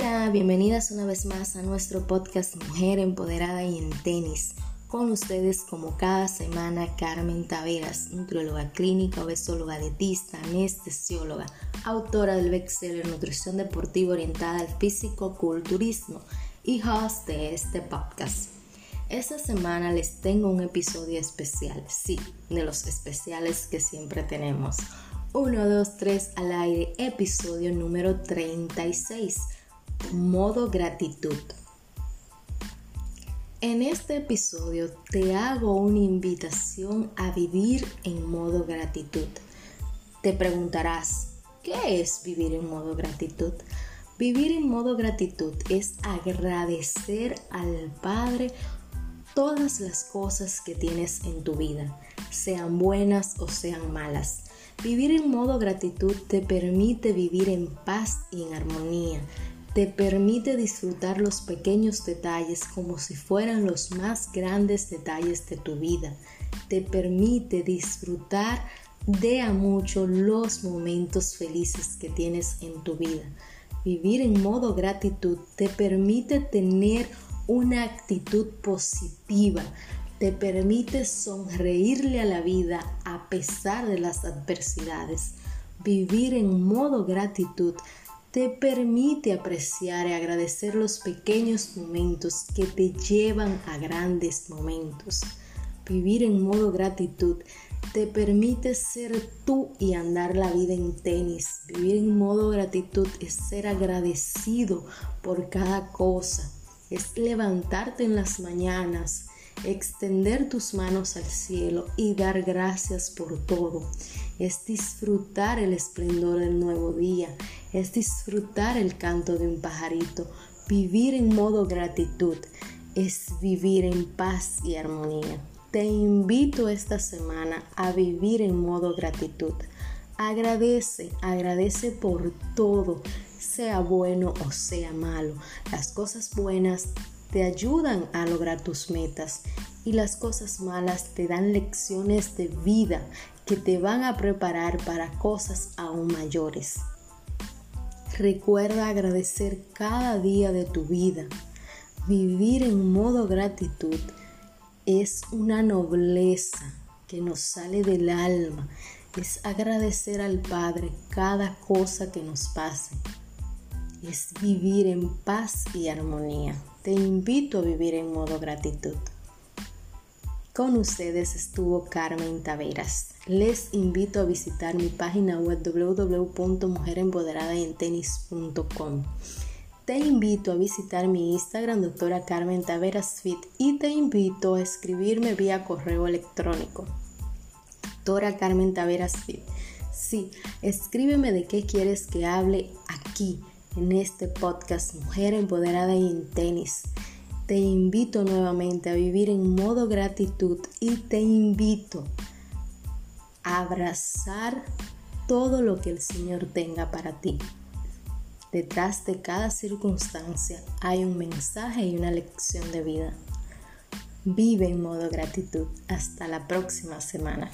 Hola, bienvenidas una vez más a nuestro podcast Mujer Empoderada y en Tenis. Con ustedes como cada semana Carmen Taveras, nutrióloga clínica, obesóloga, dietista, anestesióloga, autora del bestseller Nutrición Deportiva Orientada al Físico-Culturismo y host de este podcast. Esta semana les tengo un episodio especial, sí, de los especiales que siempre tenemos. 1, 2, 3 al aire, episodio número 36, modo gratitud. En este episodio te hago una invitación a vivir en modo gratitud. Te preguntarás, ¿qué es vivir en modo gratitud? Vivir en modo gratitud es agradecer al Padre todas las cosas que tienes en tu vida, sean buenas o sean malas. Vivir en modo gratitud te permite vivir en paz y en armonía. Te permite disfrutar los pequeños detalles como si fueran los más grandes detalles de tu vida. Te permite disfrutar de a mucho los momentos felices que tienes en tu vida. Vivir en modo gratitud te permite tener una actitud positiva te permite sonreírle a la vida a pesar de las adversidades. Vivir en modo gratitud te permite apreciar y agradecer los pequeños momentos que te llevan a grandes momentos. Vivir en modo gratitud te permite ser tú y andar la vida en tenis. Vivir en modo gratitud es ser agradecido por cada cosa es levantarte en las mañanas, extender tus manos al cielo y dar gracias por todo. Es disfrutar el esplendor del nuevo día, es disfrutar el canto de un pajarito, vivir en modo gratitud, es vivir en paz y armonía. Te invito esta semana a vivir en modo gratitud. Agradece, agradece por todo, sea bueno o sea malo. Las cosas buenas te ayudan a lograr tus metas y las cosas malas te dan lecciones de vida que te van a preparar para cosas aún mayores. Recuerda agradecer cada día de tu vida. Vivir en modo gratitud es una nobleza que nos sale del alma. Es agradecer al Padre cada cosa que nos pase es vivir en paz y armonía. Te invito a vivir en modo gratitud. Con ustedes estuvo Carmen Taveras. Les invito a visitar mi página web. Te invito a visitar mi Instagram, doctora Carmen Taveras Fit, y te invito a escribirme vía correo electrónico. Doctora Carmen Taveras Fit. Sí, escríbeme de qué quieres que hable aquí en este podcast Mujer Empoderada y en Tenis. Te invito nuevamente a vivir en modo gratitud y te invito a abrazar todo lo que el Señor tenga para ti. Detrás de cada circunstancia hay un mensaje y una lección de vida. Vive en modo gratitud. Hasta la próxima semana.